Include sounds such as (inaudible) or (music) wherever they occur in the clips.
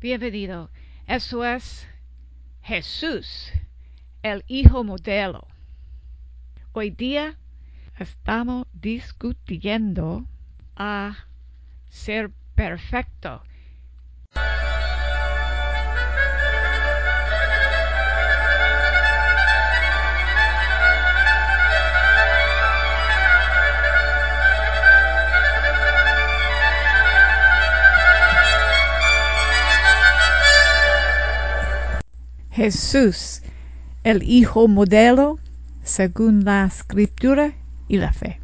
Bienvenido. Eso es Jesús, el Hijo modelo. Hoy día estamos discutiendo a ser perfecto. Jesús, el Hijo modelo, según la Escritura y la fe.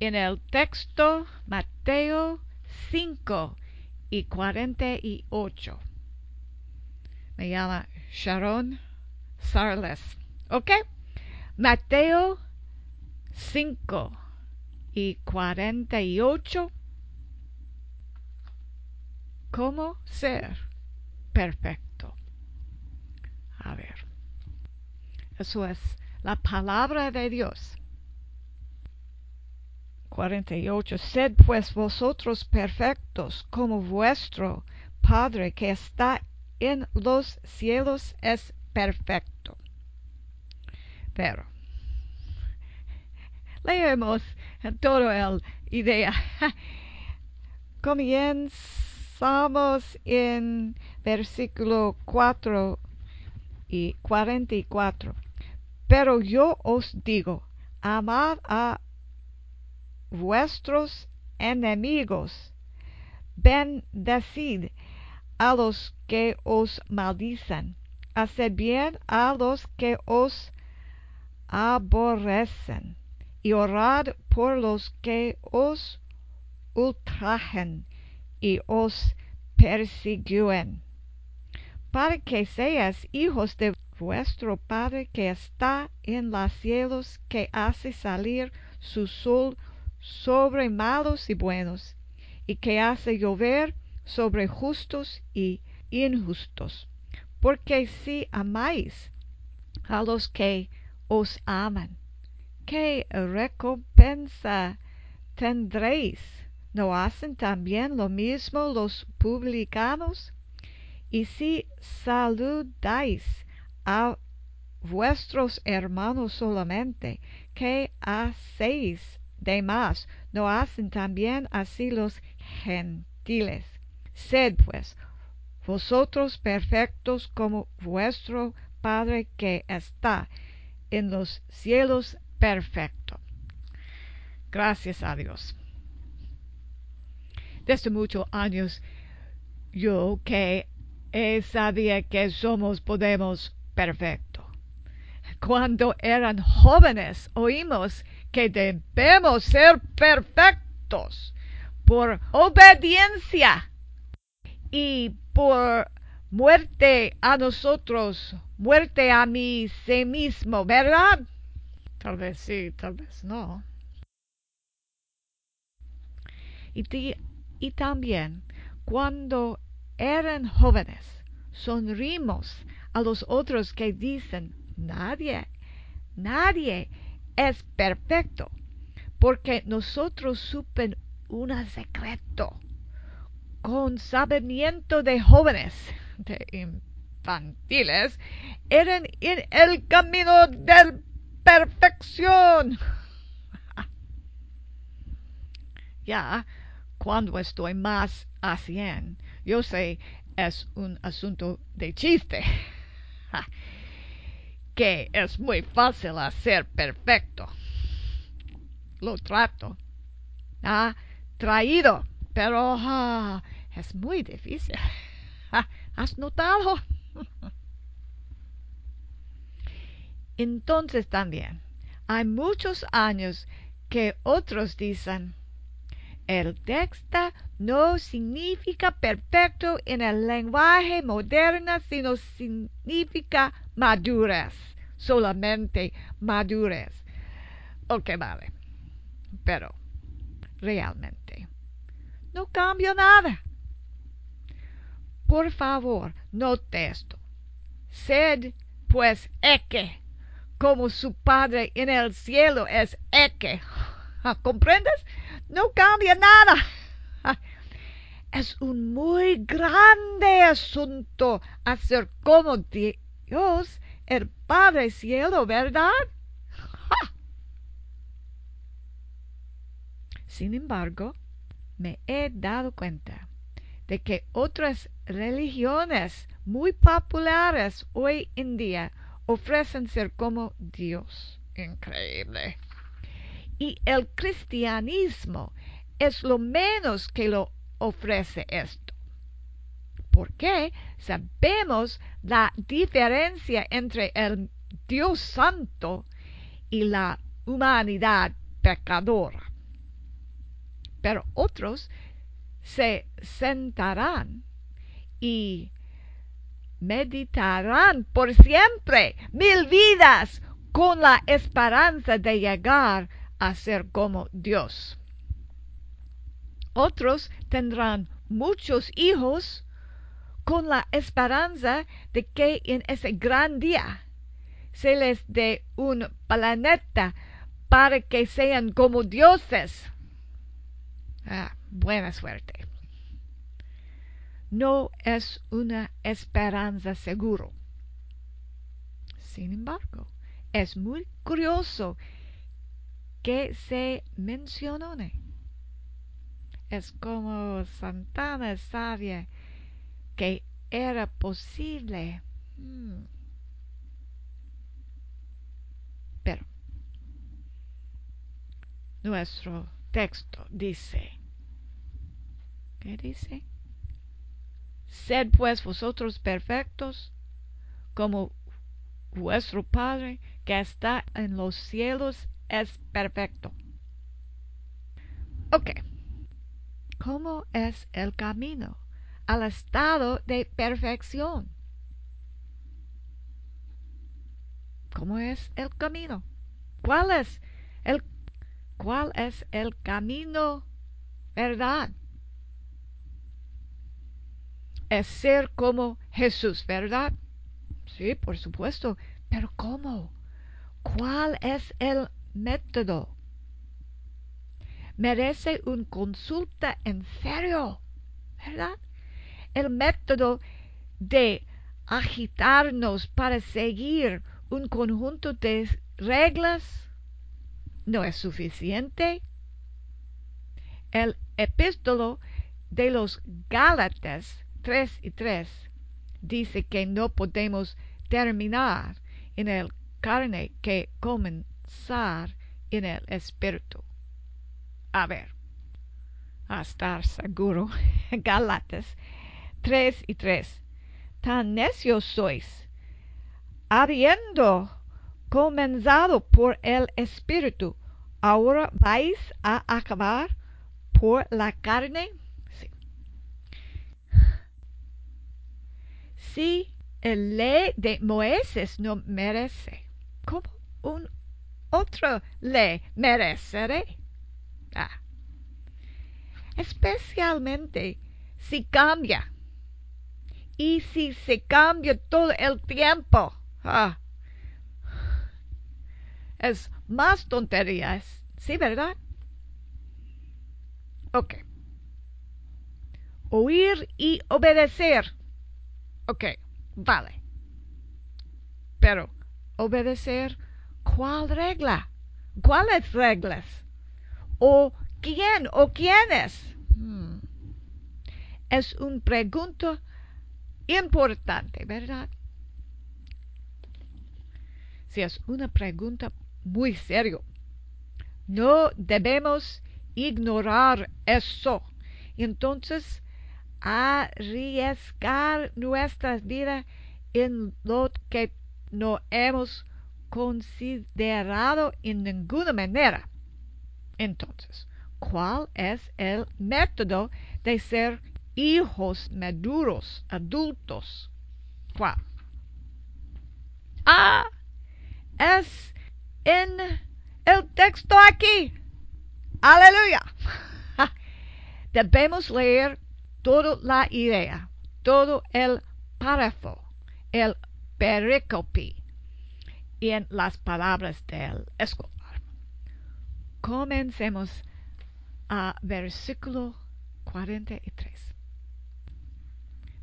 En el texto Mateo 5 y 48. Me llama Sharon Sarles. ¿Ok? Mateo 5 y 48. ¿Cómo ser perfecto? A ver. Eso es la palabra de Dios. 48. Sed pues vosotros perfectos como vuestro Padre que está en los cielos es perfecto. Pero leemos todo el idea. (laughs) Comenzamos en versículo 4 y 44. Pero yo os digo, amad a vuestros enemigos, bendecid a los que os maldicen, haced bien a los que os aborrecen, y orad por los que os ultrajen y os persiguen para que seas hijos de vuestro Padre que está en los cielos, que hace salir su sol sobre malos y buenos, y que hace llover sobre justos y injustos. Porque si amáis a los que os aman, ¿qué recompensa tendréis? ¿No hacen también lo mismo los publicanos? Y si saludáis a vuestros hermanos solamente, ¿qué hacéis de más? ¿No hacen también así los gentiles? Sed pues vosotros perfectos como vuestro Padre que está en los cielos perfecto. Gracias a Dios. Desde muchos años yo que y sabía que somos podemos perfecto. Cuando eran jóvenes oímos que debemos ser perfectos por obediencia y por muerte a nosotros, muerte a mí sí mismo, ¿verdad? Tal vez sí, tal vez no. Y, y también cuando eran jóvenes, sonrimos a los otros que dicen, nadie, nadie es perfecto, porque nosotros supen un secreto con sabimiento de jóvenes, de infantiles, eran en el camino de perfección. (laughs) ya, cuando estoy más a cien, yo sé, es un asunto de chiste. (laughs) que es muy fácil hacer perfecto. Lo trato. Ha traído, pero es muy difícil. (laughs) ¿Has notado? (laughs) Entonces también hay muchos años que otros dicen, el texto no significa perfecto en el lenguaje moderno, sino significa madurez, solamente madurez. Ok, vale. Pero, realmente, no cambia nada. Por favor, note esto. Sed, pues, eque, como su Padre en el cielo es. ¿Comprendes? no cambia nada. es un muy grande asunto hacer como Dios, el Padre Cielo, ¿verdad? Sin embargo, me he dado cuenta de que otras religiones muy populares hoy en día ofrecen ser como Dios. Increíble. Y el cristianismo es lo menos que lo ofrece esto. Porque sabemos la diferencia entre el Dios Santo y la humanidad pecadora. Pero otros se sentarán y meditarán por siempre mil vidas con la esperanza de llegar a ser como Dios. Otros tendrán muchos hijos con la esperanza de que en ese gran día se les dé un planeta para que sean como dioses. Ah, buena suerte. No es una esperanza seguro. Sin embargo, es muy curioso que se mencione. Es como Santana sabía que era posible. Hmm. Pero nuestro texto dice, ¿qué dice? Sed pues vosotros perfectos como vuestro Padre que está en los cielos es perfecto. Ok. ¿Cómo es el camino al estado de perfección? ¿Cómo es el camino? ¿Cuál es el, cuál es el camino verdad? Es ser como Jesús, ¿verdad? Sí, por supuesto. Pero ¿cómo? ¿Cuál es el método? Merece una consulta en serio, ¿verdad? El método de agitarnos para seguir un conjunto de reglas no es suficiente. El epístolo de los Gálatas 3 y 3 dice que no podemos terminar en el carne que comenzar en el espíritu. A ver, a estar seguro, (laughs) Gálatas 3 y 3. Tan necios sois, habiendo comenzado por el espíritu, ahora vais a acabar por la carne. Si el ley de Moisés no merece, ¿cómo un otro ley mereceré? Ah. Especialmente si cambia. Y si se cambia todo el tiempo. Ah. Es más tonterías. Sí, ¿verdad? Ok. Oír y obedecer. Ok, vale. Pero, obedecer, ¿cuál regla? ¿Cuáles reglas? ¿O quién o quiénes? Hmm. Es una pregunta importante, ¿verdad? Si es una pregunta muy seria, no debemos ignorar eso. Entonces, arriesgar nuestras vidas en lo que no hemos considerado en ninguna manera. Entonces, ¿cuál es el método de ser hijos maduros, adultos? ¿Cuál? Ah, es en el texto aquí. Aleluya. (laughs) Debemos leer toda la idea, todo el párrafo, el pericope en las palabras del escolar. Comencemos a versículo 43.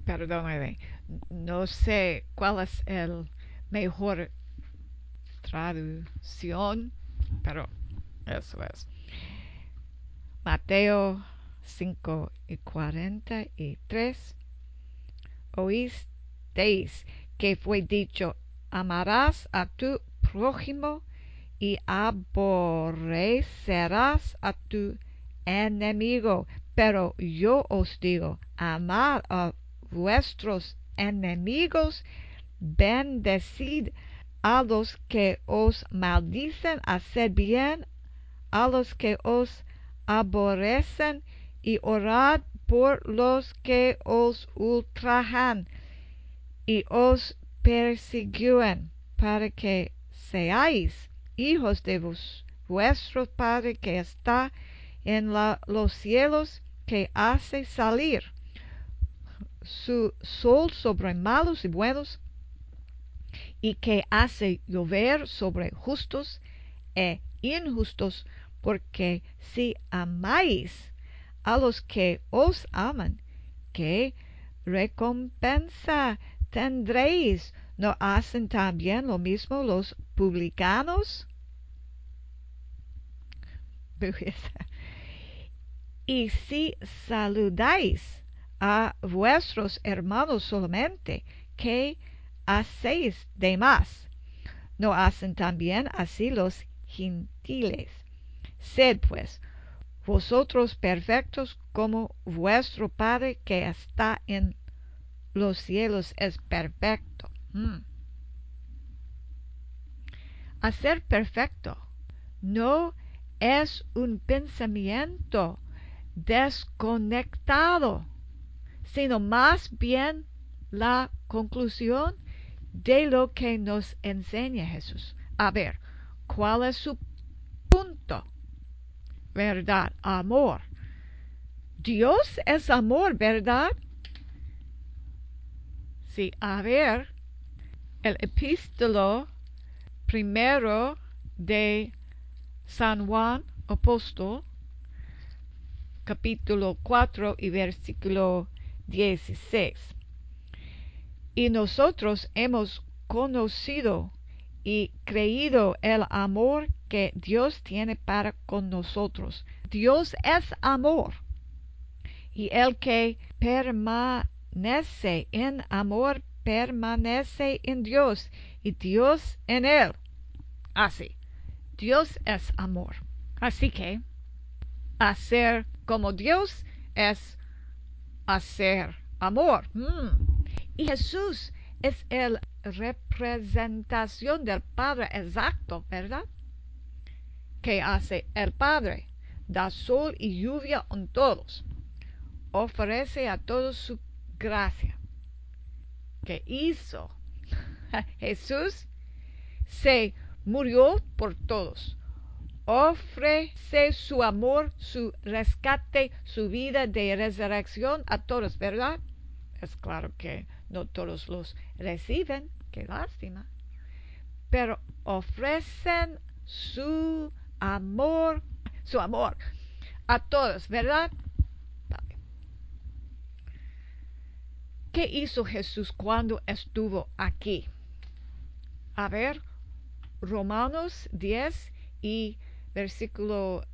perdóname, no sé cuál es el mejor traducción, pero eso es. Mateo 5 y 43. Oísteis que fue dicho, amarás a tu prójimo y aborrecerás a tu enemigo. Pero yo os digo, amad a vuestros enemigos, bendecid a los que os maldicen, haced bien a los que os aborrecen y orad por los que os ultrajan y persiguen, para que seáis hijos de vuestro Padre que está en los cielos, que hace salir su sol sobre malos y buenos, y que hace llover sobre justos e injustos, porque si amáis a los que os aman, ¿qué recompensa tendréis? ¿No hacen también lo mismo los publicanos? (laughs) y si saludáis a vuestros hermanos solamente, ¿qué hacéis de más? ¿No hacen también así los gentiles? Sed pues vosotros perfectos como vuestro Padre que está en los cielos es perfecto. Mm. Hacer perfecto no es un pensamiento desconectado, sino más bien la conclusión de lo que nos enseña Jesús. A ver, ¿cuál es su punto? ¿Verdad? Amor. Dios es amor, ¿verdad? A ver, el epístolo primero de San Juan Apóstol, capítulo 4 y versículo 16. Y nosotros hemos conocido y creído el amor que Dios tiene para con nosotros. Dios es amor. Y el que permanece en amor permanece en Dios y Dios en él. Así, Dios es amor. Así que hacer como Dios es hacer amor. Mm. Y Jesús es el representación del Padre exacto, ¿verdad? ¿Qué hace el Padre? Da sol y lluvia a todos. Ofrece a todos su gracia. ¿Qué hizo? (laughs) Jesús se murió por todos. Ofrece su amor, su rescate, su vida de resurrección a todos, ¿verdad? Es claro que no todos los reciben, qué lástima. Pero ofrecen su amor, su amor a todos, ¿verdad? ¿Qué hizo Jesús cuando estuvo aquí? A ver, Romanos 10 y versículo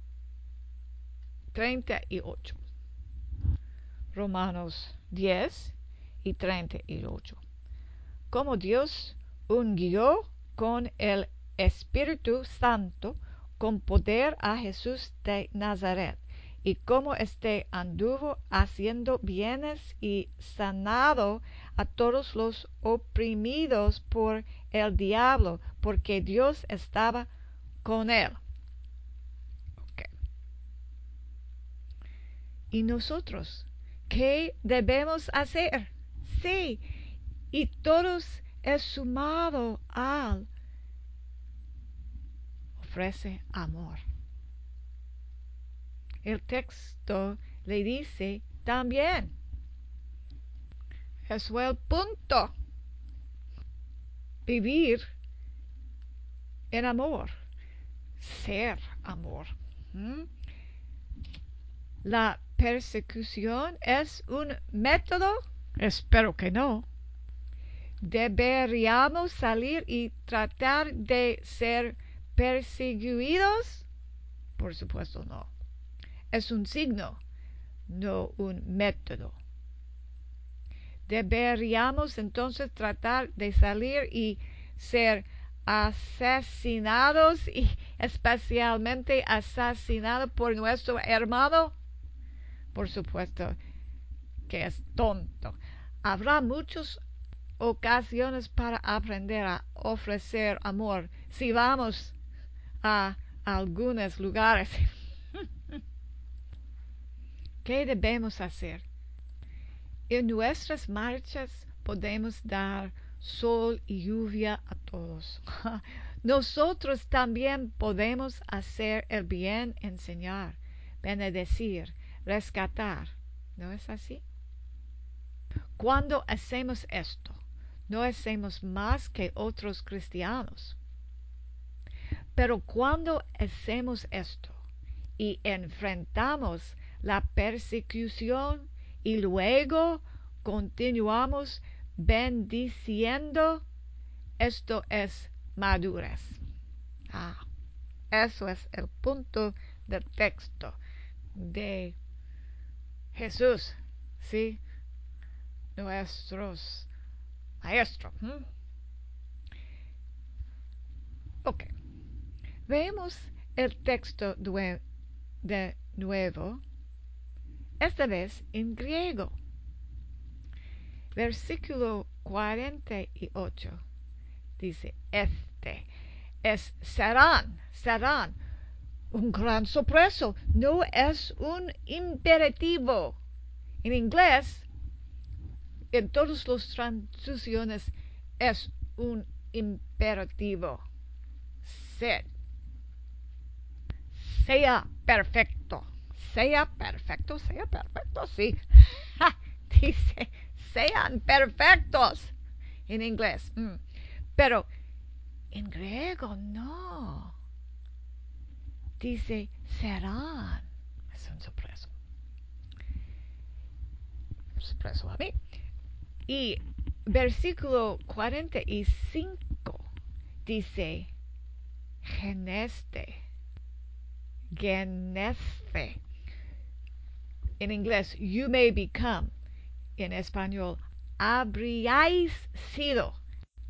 38. Romanos 10 y 38. Como Dios ungió con el Espíritu Santo con poder a Jesús de Nazaret, y como éste anduvo haciendo bienes y sanado a todos los oprimidos por el diablo, porque Dios estaba con él. ¿Y nosotros qué debemos hacer? Sí, y todos es sumado al ofrece amor. El texto le dice también, es el punto, vivir en amor, ser amor. La persecución es un método Espero que no. ¿Deberíamos salir y tratar de ser perseguidos? Por supuesto no. Es un signo, no un método. ¿Deberíamos entonces tratar de salir y ser asesinados y especialmente asesinados por nuestro hermano? Por supuesto que es tonto. Habrá muchas ocasiones para aprender a ofrecer amor si vamos a algunos lugares. ¿Qué debemos hacer? En nuestras marchas podemos dar sol y lluvia a todos. (laughs) Nosotros también podemos hacer el bien, enseñar, benedecir, rescatar. ¿No es así? Cuando hacemos esto, no hacemos más que otros cristianos. Pero cuando hacemos esto y enfrentamos la persecución y luego continuamos bendiciendo, esto es madurez. Ah, eso es el punto del texto de Jesús, ¿sí? Nuestros maestros. Ok. Veamos el texto de nuevo, esta vez en griego. Versículo 48 dice, este es serán, serán. Un gran sorpreso, no es un imperativo. En inglés, en todas las traducciones, es un imperativo. Sed. Sea perfecto. Sea perfecto, sea perfecto, sí. (laughs) Dice, sean perfectos en inglés. Mm. Pero en griego no. Dice, serán. Es un sorpreso. Sorpreso a mí. Y versículo 45 dice, geneste. Geneste. En inglés, you may become. En español, habríais sido.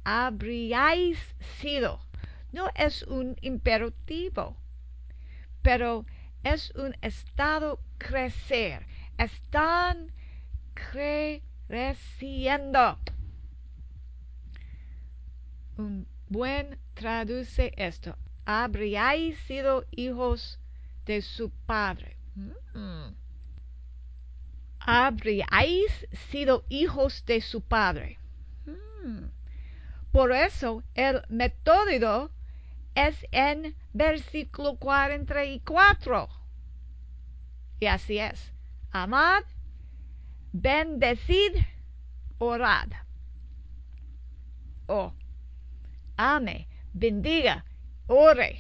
Habríais sido. No es un imperativo, pero es un estado crecer. Están creciendo. Un buen traduce esto. Habríais sido hijos de su padre. Mm habríais sido hijos de su padre. Hmm. Por eso el método es en versículo 44. Y así es. Amad, bendecid, orad. O ame, bendiga, ore.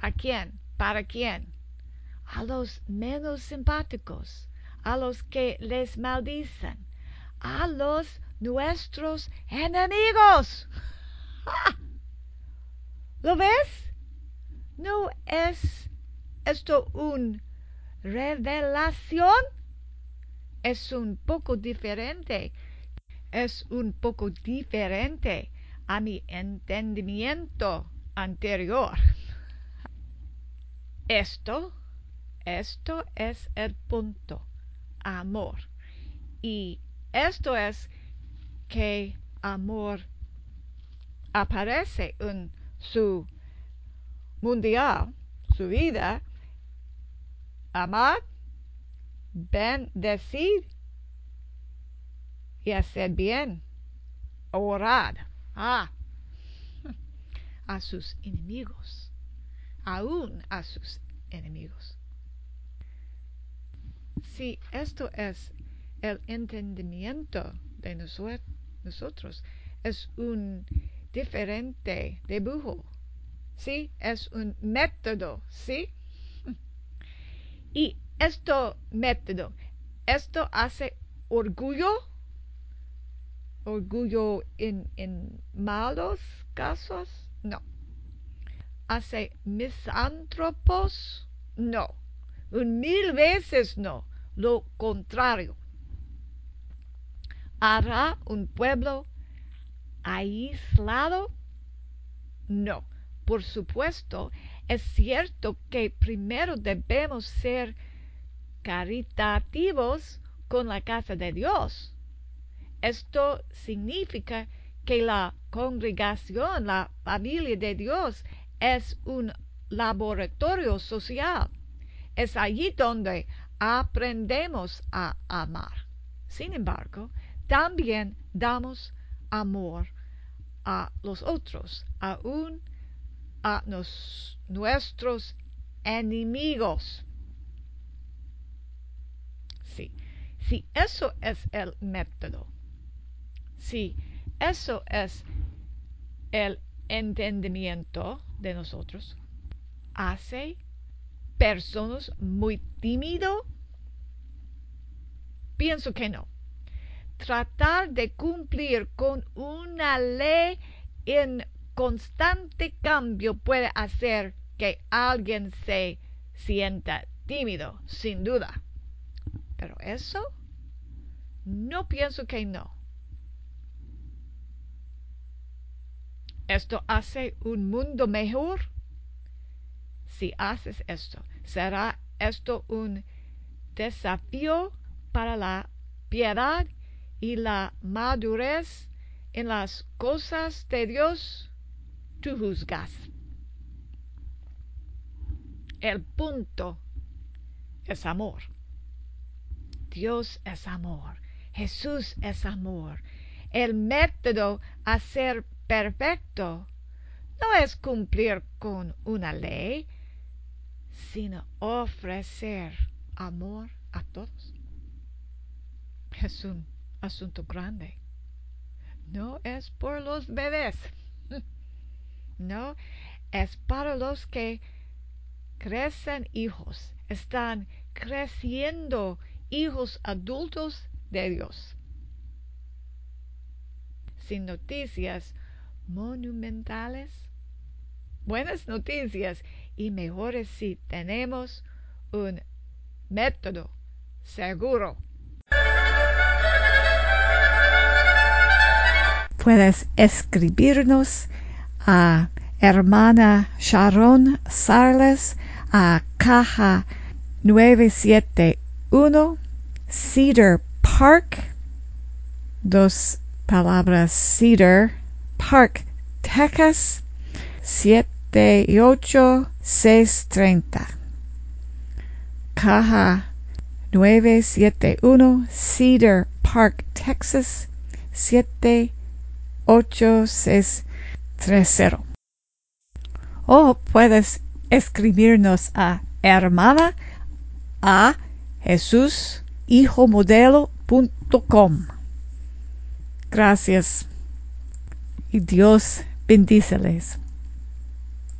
¿A quién? ¿Para quién? A los menos simpáticos, a los que les maldicen, a los nuestros enemigos. (laughs) ¿Lo ves? ¿No es esto una revelación? Es un poco diferente. Es un poco diferente a mi entendimiento anterior. (laughs) Esto esto es el punto. Amor. Y esto es que amor aparece en su mundial, su vida. Amar, bendecir y hacer bien. Orar. Ah, (laughs) a sus enemigos. Aún a sus enemigos. Si esto es el entendimiento de nosotros, es un diferente dibujo, ¿sí? Es un método, ¿sí? Y este método esto hace orgullo, orgullo en, en malos casos, no. Hace misántropos, no. Un mil veces no. Lo contrario. ¿Hará un pueblo aislado? No. Por supuesto, es cierto que primero debemos ser caritativos con la casa de Dios. Esto significa que la congregación, la familia de Dios, es un laboratorio social. Es allí donde aprendemos a amar. Sin embargo, también damos amor a los otros, aún a nos, nuestros enemigos. Sí, si eso es el método, si eso es el entendimiento de nosotros, hace personas muy tímido? Pienso que no. Tratar de cumplir con una ley en constante cambio puede hacer que alguien se sienta tímido, sin duda. Pero eso, no pienso que no. ¿Esto hace un mundo mejor? Si haces esto, será esto un desafío para la piedad y la madurez en las cosas de Dios. Tú juzgas. El punto es amor. Dios es amor, Jesús es amor. El método a ser perfecto no es cumplir con una ley, sino ofrecer amor a todos. Es un asunto grande. No es por los bebés. (laughs) No, es para los que crecen hijos, están creciendo hijos adultos de Dios. Sin noticias monumentales, buenas noticias y mejores si tenemos un método seguro. Puedes escribirnos a hermana Sharon Sarles a caja 971 Cedar Park, dos palabras Cedar Park, Texas 78630. Caja 971 Cedar Park, Texas 78630. O puedes escribirnos a hermana a Jesús hijomodelo.com. Gracias y Dios bendíceles.